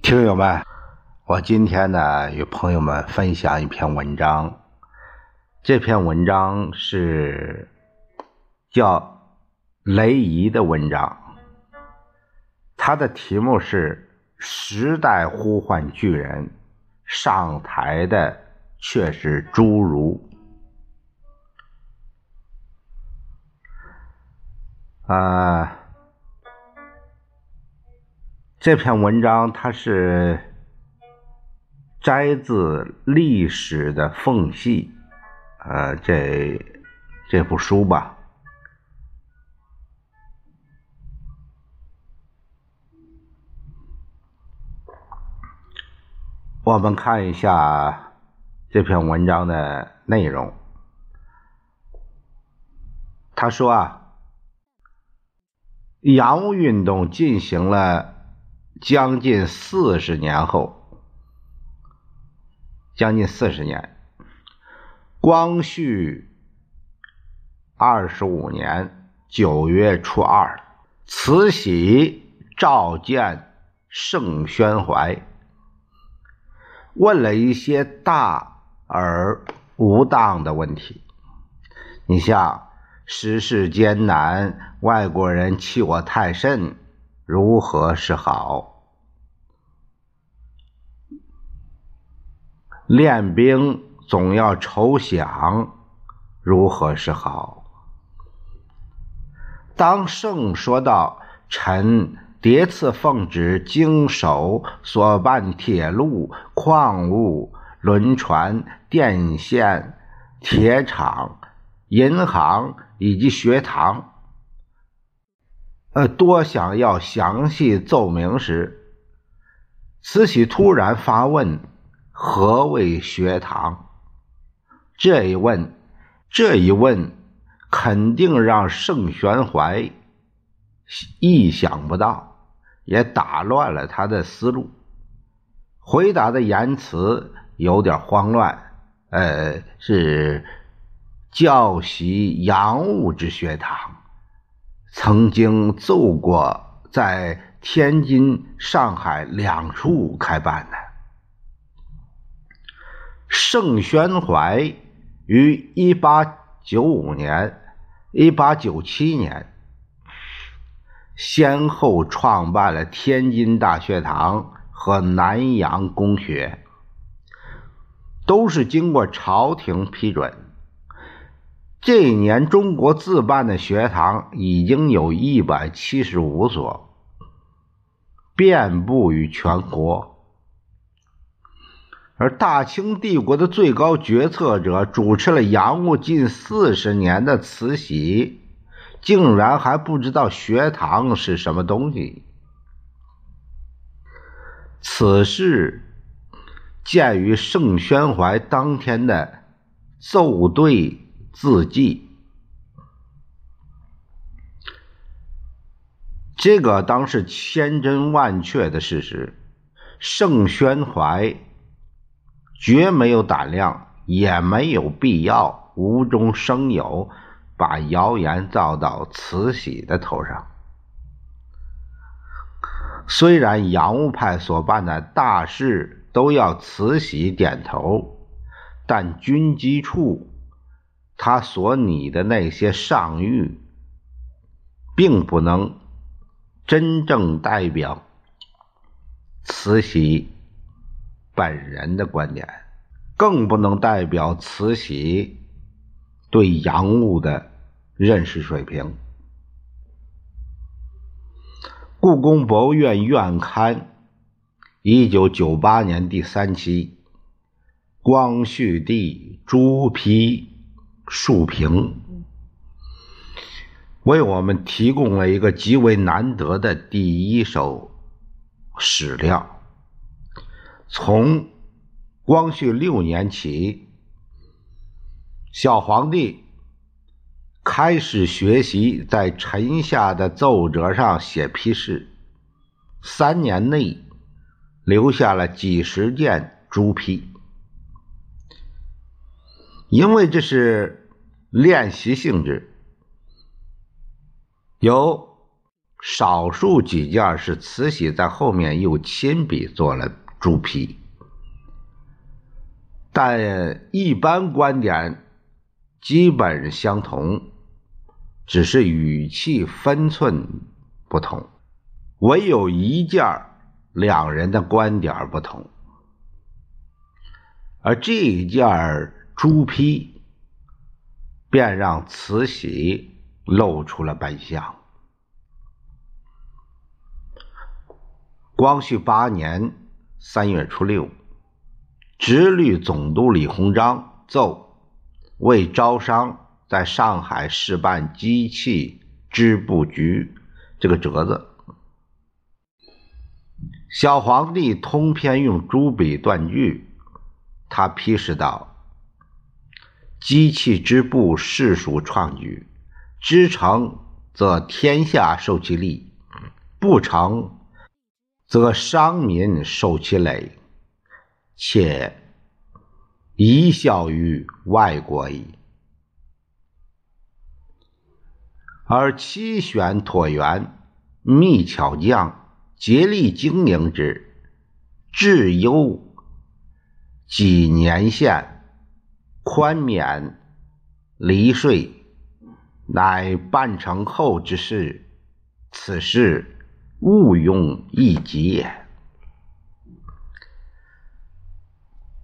听友们，我今天呢与朋友们分享一篇文章。这篇文章是叫雷怡的文章，它的题目是《时代呼唤巨人，上台的却是侏儒》。啊。这篇文章它是摘自《历史的缝隙》呃，这这部书吧。我们看一下这篇文章的内容。他说啊，洋务运动进行了。将近四十年后，将近四十年，光绪二十五年九月初二，慈禧召见盛宣怀，问了一些大而无当的问题。你像时事艰难，外国人欺我太甚。如何是好？练兵总要筹饷，如何是好？当圣说到臣迭次奉旨经手所办铁路、矿物、轮船、电线、铁厂、银行以及学堂。呃，多想要详细奏明时，慈禧突然发问：“何谓学堂？”这一问，这一问，肯定让盛宣怀意想不到，也打乱了他的思路。回答的言辞有点慌乱。呃，是教习洋务之学堂。曾经奏过，在天津、上海两处开办的。盛宣怀于一八九五年、一八九七年先后创办了天津大学堂和南洋公学，都是经过朝廷批准。这一年，中国自办的学堂已经有一百七十五所，遍布于全国。而大清帝国的最高决策者，主持了洋务近四十年的慈禧，竟然还不知道学堂是什么东西。此事鉴于盛宣怀当天的奏对。字迹，这个当是千真万确的事实。盛宣怀绝没有胆量，也没有必要无中生有，把谣言造到慈禧的头上。虽然洋务派所办的大事都要慈禧点头，但军机处。他所拟的那些上谕，并不能真正代表慈禧本人的观点，更不能代表慈禧对洋务的认识水平。故宫博物院院刊，一九九八年第三期，光绪帝朱批。竖屏为我们提供了一个极为难得的第一手史料。从光绪六年起，小皇帝开始学习在臣下的奏折上写批示，三年内留下了几十件朱批。因为这是练习性质，有少数几件是慈禧在后面又亲笔做了朱批，但一般观点基本相同，只是语气分寸不同，唯有一件两人的观点不同。而这一件朱批，便让慈禧露出了本相。光绪八年三月初六，直隶总督李鸿章奏为招商在上海试办机器织布局这个折子，小皇帝通篇用朱笔断句。他批示道：“机器织布实属创举，织成则天下受其利，不成则商民受其累，且贻笑于外国矣。而七选椭圆，密巧匠，竭力经营之，至优。”几年限，宽免离税，乃办成后之事。此事毋庸一及也。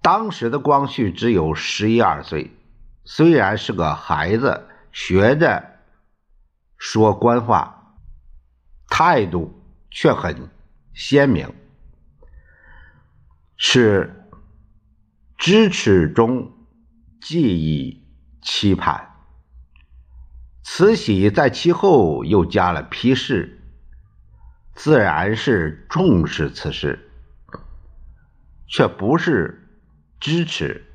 当时的光绪只有十一二岁，虽然是个孩子，学着说官话，态度却很鲜明，是。支持中寄以期盼。慈禧在其后又加了批示，自然是重视此事，却不是支持，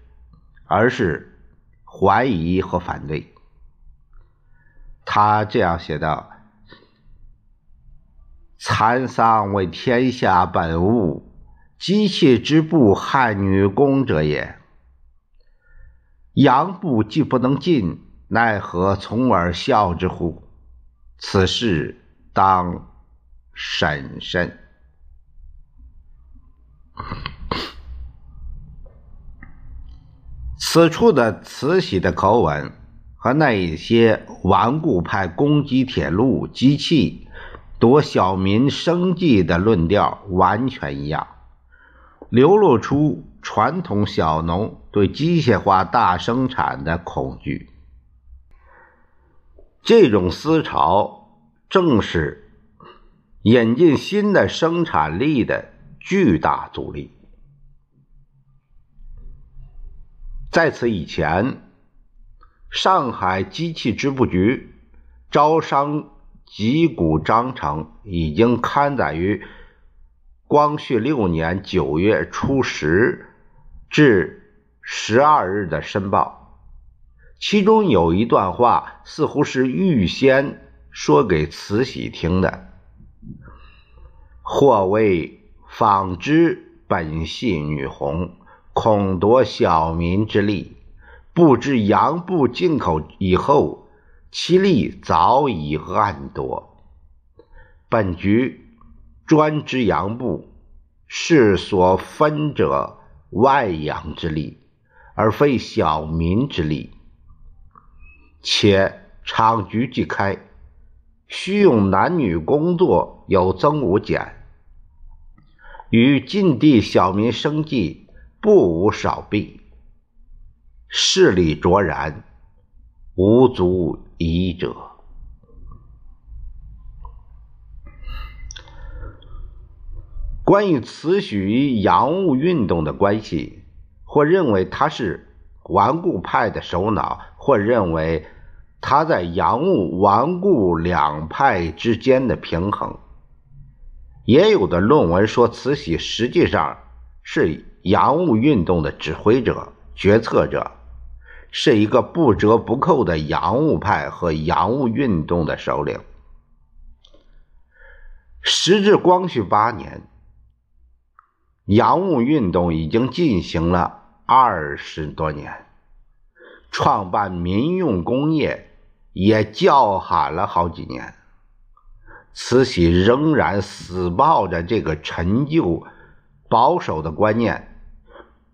而是怀疑和反对。他这样写道：“蚕桑为天下本物。”机器织布害女工者也。阳布既不能进，奈何从而笑之乎？此事当审慎。此处的慈禧的口吻，和那一些顽固派攻击铁路、机器、夺小民生计的论调完全一样。流露出传统小农对机械化大生产的恐惧，这种思潮正是引进新的生产力的巨大阻力。在此以前，上海机器织布局招商集古章程已经刊载于。光绪六年九月初十至十二日的申报，其中有一段话似乎是预先说给慈禧听的：“或谓纺织本系女红，恐夺小民之利，不知洋布进口以后，其利早已暗夺。本局。”专之洋布，是所分者外洋之力，而非小民之力。且厂局既开，须用男女工作有增无减，与晋地小民生计不无少弊，势力卓然，无足疑者。关于慈禧与洋务运动的关系，或认为他是顽固派的首脑，或认为他在洋务顽固两派之间的平衡。也有的论文说，慈禧实际上是洋务运动的指挥者、决策者，是一个不折不扣的洋务派和洋务运动的首领。时至光绪八年。洋务运动已经进行了二十多年，创办民用工业，也叫喊了好几年。慈禧仍然死抱着这个陈旧、保守的观念，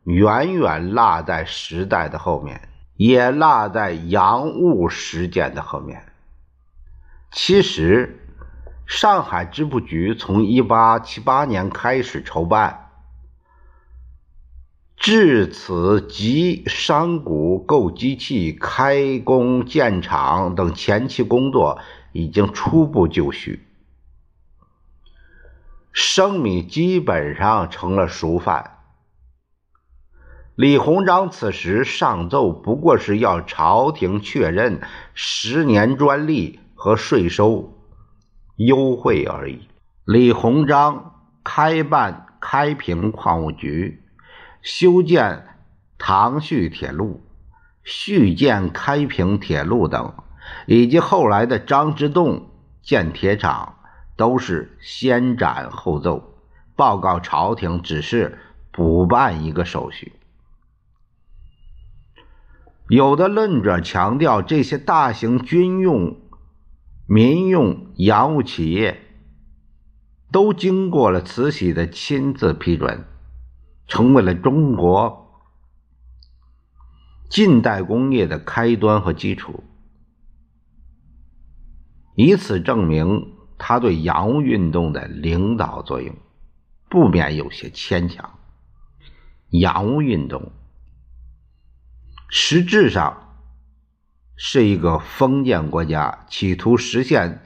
远远落在时代的后面，也落在洋务实践的后面。其实，上海织布局从1878年开始筹办，至此集商贾、购机器、开工建厂等前期工作已经初步就绪。生米基本上成了熟饭。李鸿章此时上奏，不过是要朝廷确认十年专利和税收优惠而已。李鸿章开办开平矿务局，修建唐胥铁路，续建开平铁路等，以及后来的张之洞建铁厂。都是先斩后奏，报告朝廷，只是补办一个手续。有的论者强调，这些大型军用、民用洋务企业都经过了慈禧的亲自批准，成为了中国近代工业的开端和基础，以此证明。他对洋务运动的领导作用，不免有些牵强。洋务运动实质上是一个封建国家企图实现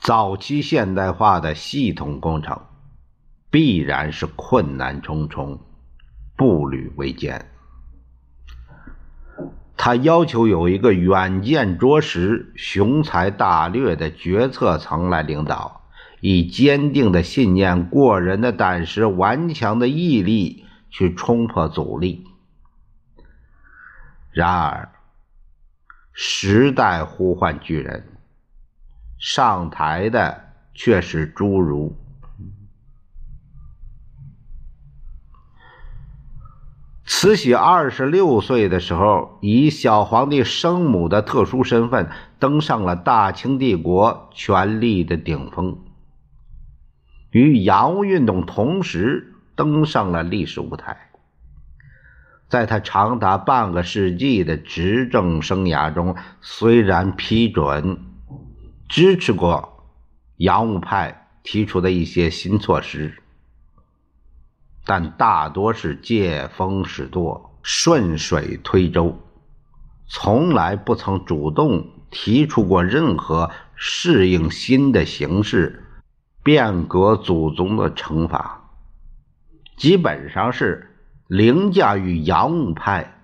早期现代化的系统工程，必然是困难重重，步履维艰。他要求有一个远见卓识、雄才大略的决策层来领导，以坚定的信念、过人的胆识、顽强的毅力去冲破阻力。然而，时代呼唤巨人，上台的却是侏儒。慈禧二十六岁的时候，以小皇帝生母的特殊身份登上了大清帝国权力的顶峰，与洋务运动同时登上了历史舞台。在他长达半个世纪的执政生涯中，虽然批准支持过洋务派提出的一些新措施。但大多是借风使舵、顺水推舟，从来不曾主动提出过任何适应新的形势、变革祖宗的惩罚，基本上是凌驾于洋务派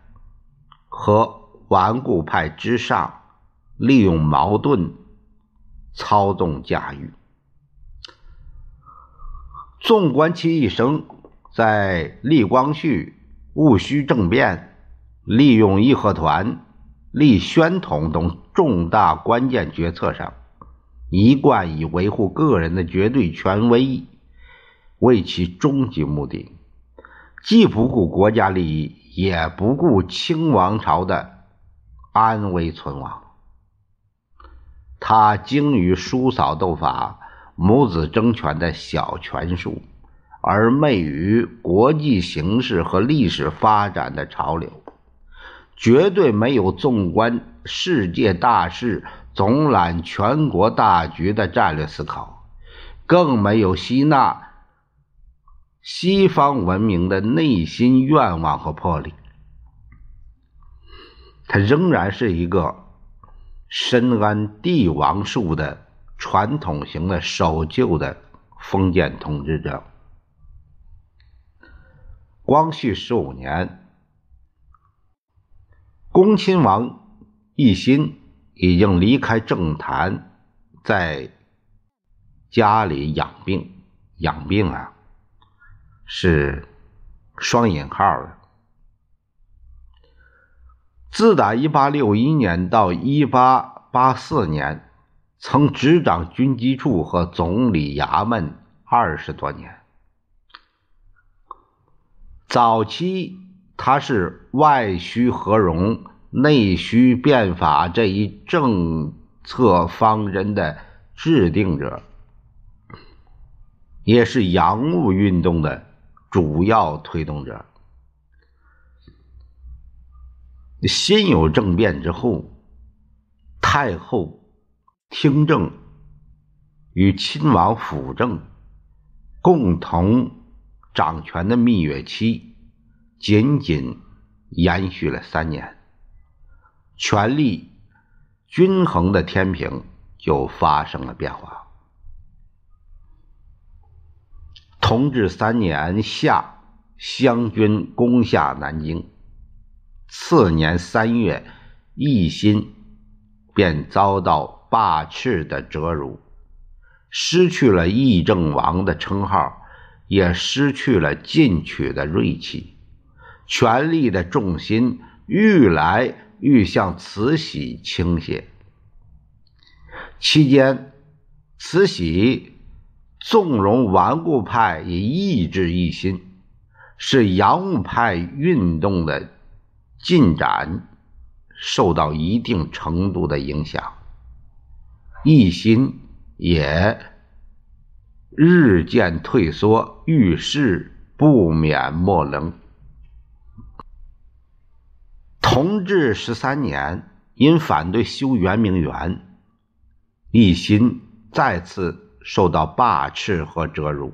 和顽固派之上，利用矛盾操纵驾驭。纵观其一生。在立光绪、戊戌政变、利用义和团、立宣统等重大关键决策上，一贯以维护个人的绝对权威为其终极目的，既不顾国家利益，也不顾清王朝的安危存亡。他精于叔嫂斗法、母子争权的小权术。而昧于国际形势和历史发展的潮流，绝对没有纵观世界大势、总揽全国大局的战略思考，更没有吸纳西方文明的内心愿望和魄力。他仍然是一个深谙帝王术的传统型的守旧的封建统治者。光绪十五年，恭亲王奕欣已经离开政坛，在家里养病。养病啊，是双引号的。自打一八六一年到一八八四年，曾执掌军机处和总理衙门二十多年。早期他是外虚何荣、内需变法这一政策方针的制定者，也是洋务运动的主要推动者。辛酉政变之后，太后听政与亲王辅政共同掌权的蜜月期，仅仅延续了三年，权力均衡的天平就发生了变化。同治三年夏，湘军攻下南京。次年三月，奕欣便遭到罢斥的折辱，失去了议政王的称号，也失去了进取的锐气，权力的重心愈来愈向慈禧倾斜。期间，慈禧纵容顽固派以抑制奕欣，使洋务派运动的。进展受到一定程度的影响，一心也日渐退缩，遇事不免莫能。同治十三年，因反对修圆明园，一心再次受到罢斥和折辱。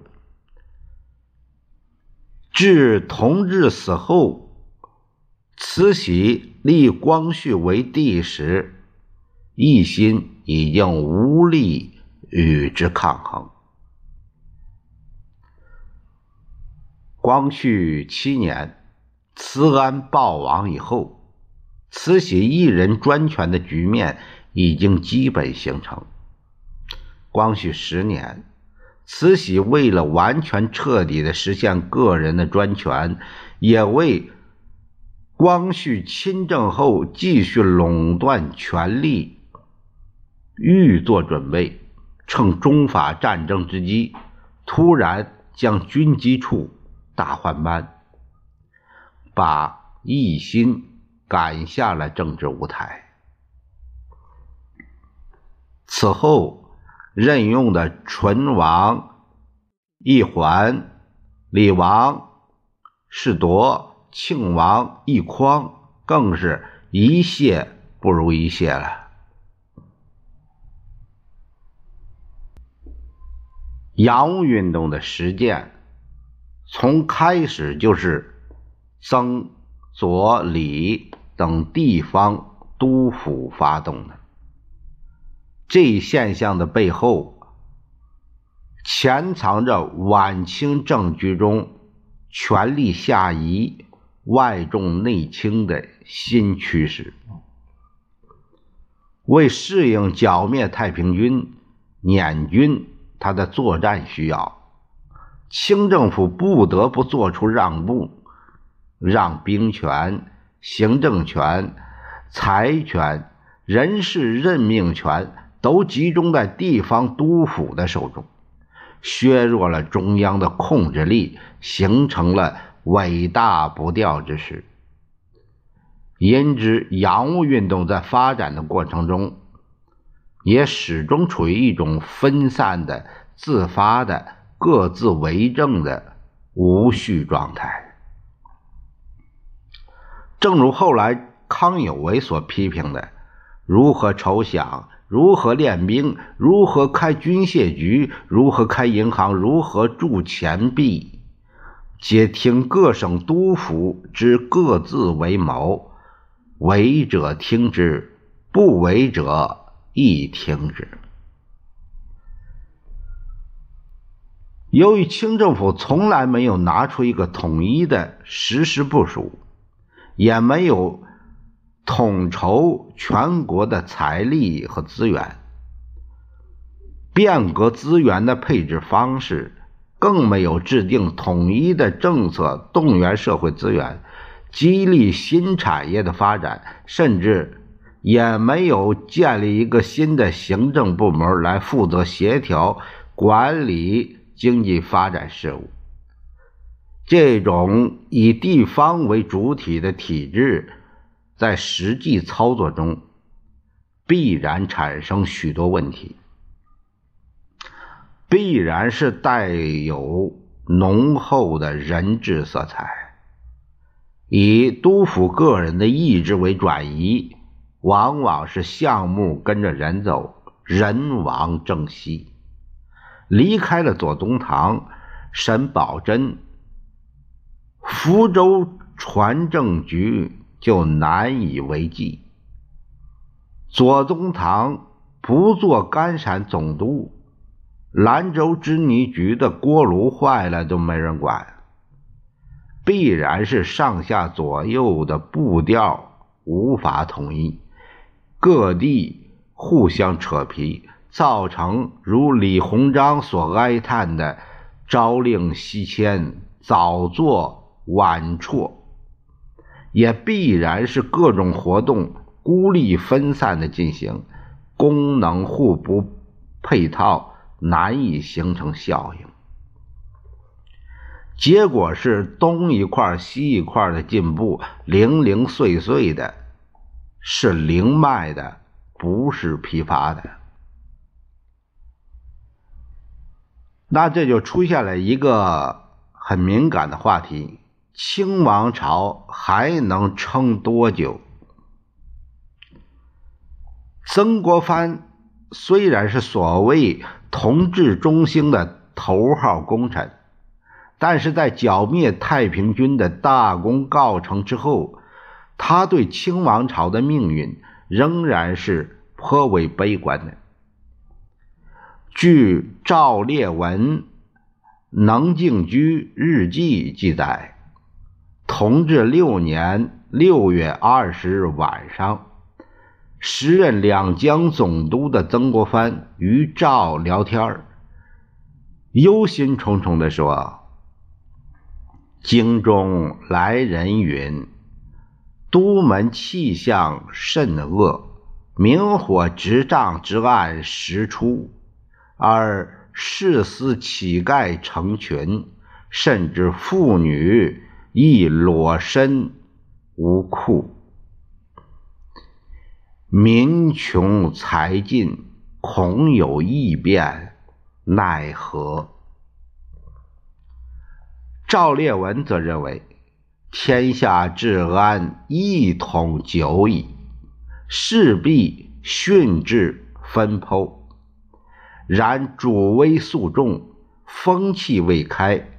至同治死后。慈禧立光绪为帝时，奕欣已经无力与之抗衡。光绪七年，慈安暴亡以后，慈禧一人专权的局面已经基本形成。光绪十年，慈禧为了完全彻底的实现个人的专权，也为。光绪亲政后继续垄断权力，预做准备，趁中法战争之机，突然将军机处大换班，把奕欣赶下了政治舞台。此后任用的纯王奕环、李王世铎。庆王奕匡更是一谢不如一谢了。洋务运动的实践，从开始就是曾、左、李等地方督抚发动的。这一现象的背后，潜藏着晚清政局中权力下移。外重内轻的新趋势，为适应剿灭太平军、捻军他的作战需要，清政府不得不做出让步，让兵权、行政权、财权、人事任命权都集中在地方督抚的手中，削弱了中央的控制力，形成了。尾大不掉之势，因之洋务运动在发展的过程中，也始终处于一种分散的、自发的、各自为政的无序状态。正如后来康有为所批评的：如何筹饷，如何练兵，如何开军械局，如何开银行，如何铸钱币。皆听各省督抚之各自为谋，为者听之，不为者亦听之。由于清政府从来没有拿出一个统一的实施部署，也没有统筹全国的财力和资源，变革资源的配置方式。更没有制定统一的政策，动员社会资源，激励新产业的发展，甚至也没有建立一个新的行政部门来负责协调管理经济发展事务。这种以地方为主体的体制，在实际操作中必然产生许多问题，必然是带有浓厚的人治色彩，以督抚个人的意志为转移，往往是项目跟着人走，人亡政息。离开了左宗棠、沈葆桢，福州船政局就难以为继。左宗棠不做甘陕总督，兰州织泥局的锅炉坏了都没人管，必然是上下左右的步调无法统一，各地互相扯皮。造成如李鸿章所哀叹的“朝令夕迁，早做晚辍”，也必然是各种活动孤立分散的进行，功能互不配套，难以形成效应。结果是东一块西一块的进步，零零碎碎的，是灵脉的，不是疲乏的。那这就出现了一个很敏感的话题：清王朝还能撑多久？曾国藩虽然是所谓同治中兴的头号功臣，但是在剿灭太平军的大功告成之后，他对清王朝的命运仍然是颇为悲观的。据赵烈文《能静居日记》记载，同治六年六月二十日晚上，时任两江总督的曾国藩与赵聊天忧心忡忡地说：“京中来人云，都门气象甚恶，明火执仗之案时出。”而士司乞丐成群，甚至妇女亦裸身无裤，民穷财尽，恐有异变，奈何？赵烈文则认为，天下治安一统久矣，势必训制分剖。然主威肃重，风气未开。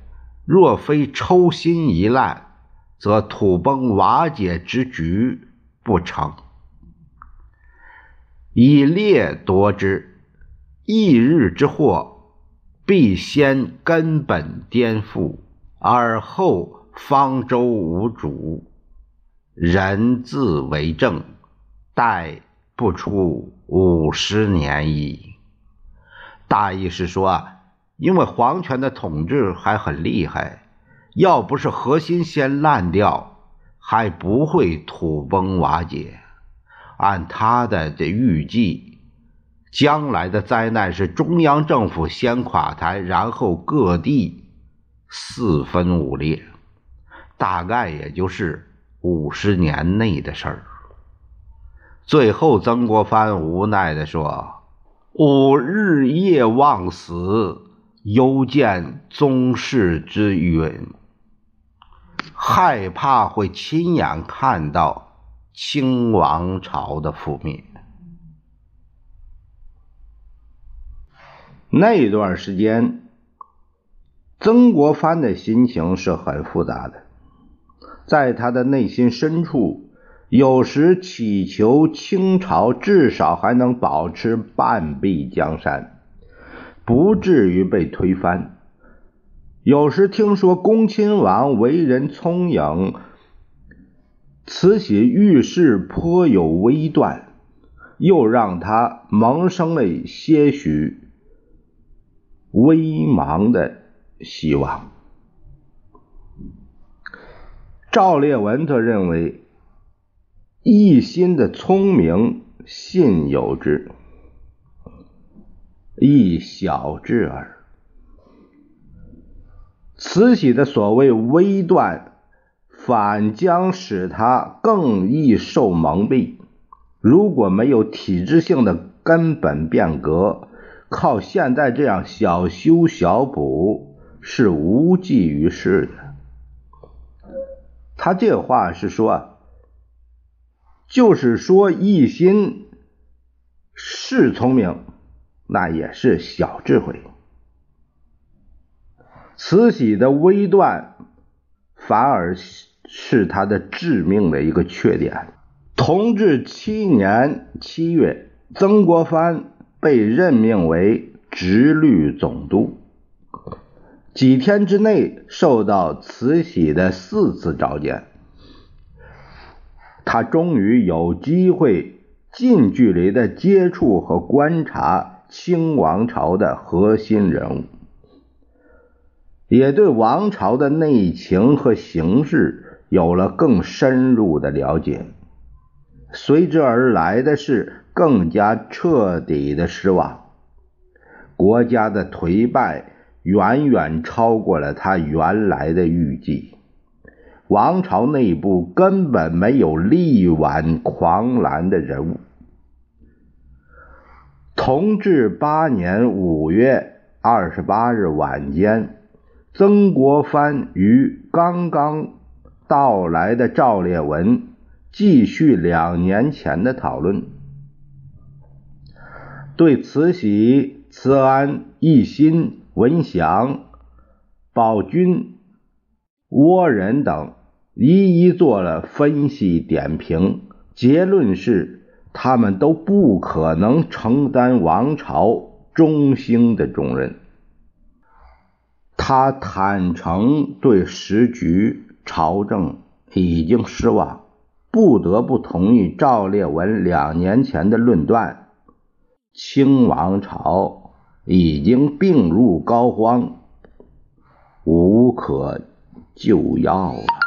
若非抽薪一烂，则土崩瓦解之局不成。以劣夺之，一日之祸，必先根本颠覆，而后方舟无主，人自为政，待不出五十年矣。大意是说，因为皇权的统治还很厉害，要不是核心先烂掉，还不会土崩瓦解。按他的这预计，将来的灾难是中央政府先垮台，然后各地四分五裂，大概也就是五十年内的事儿。最后，曾国藩无奈地说。吾日夜望死，犹见宗室之允，害怕会亲眼看到清王朝的覆灭。那段时间，曾国藩的心情是很复杂的，在他的内心深处。有时祈求清朝至少还能保持半壁江山，不至于被推翻；有时听说恭亲王为人聪颖，慈禧遇事颇有微断，又让他萌生了些许微茫的希望。赵烈文则认为。一心的聪明，信有之，亦小智耳。慈禧的所谓微断，反将使他更易受蒙蔽。如果没有体制性的根本变革，靠现在这样小修小补是无济于事的。他这话是说，就是说一心是聪明，那也是小智慧。慈禧的微断，反而是他的致命的一个缺点。同治七年七月，曾国藩被任命为直隶总督，几天之内受到慈禧的四次召见，他终于有机会近距离的接触和观察清王朝的核心人物。也对王朝的内情和形势有了更深入的了解，随之而来的是更加彻底的失望。国家的颓败远远超过了他原来的预计，王朝内部根本没有力挽狂澜的人物。同治八年五月二十八日晚间。曾国藩与刚刚到来的赵烈文继续两年前的讨论，对慈禧、慈安、奕欣、文祥、宝军、倭人等一一做了分析点评，结论是他们都不可能承担王朝中兴的重任。他坦诚对时局、朝政已经失望，不得不同意赵烈文两年前的论断：清王朝已经病入膏肓，无可救药了。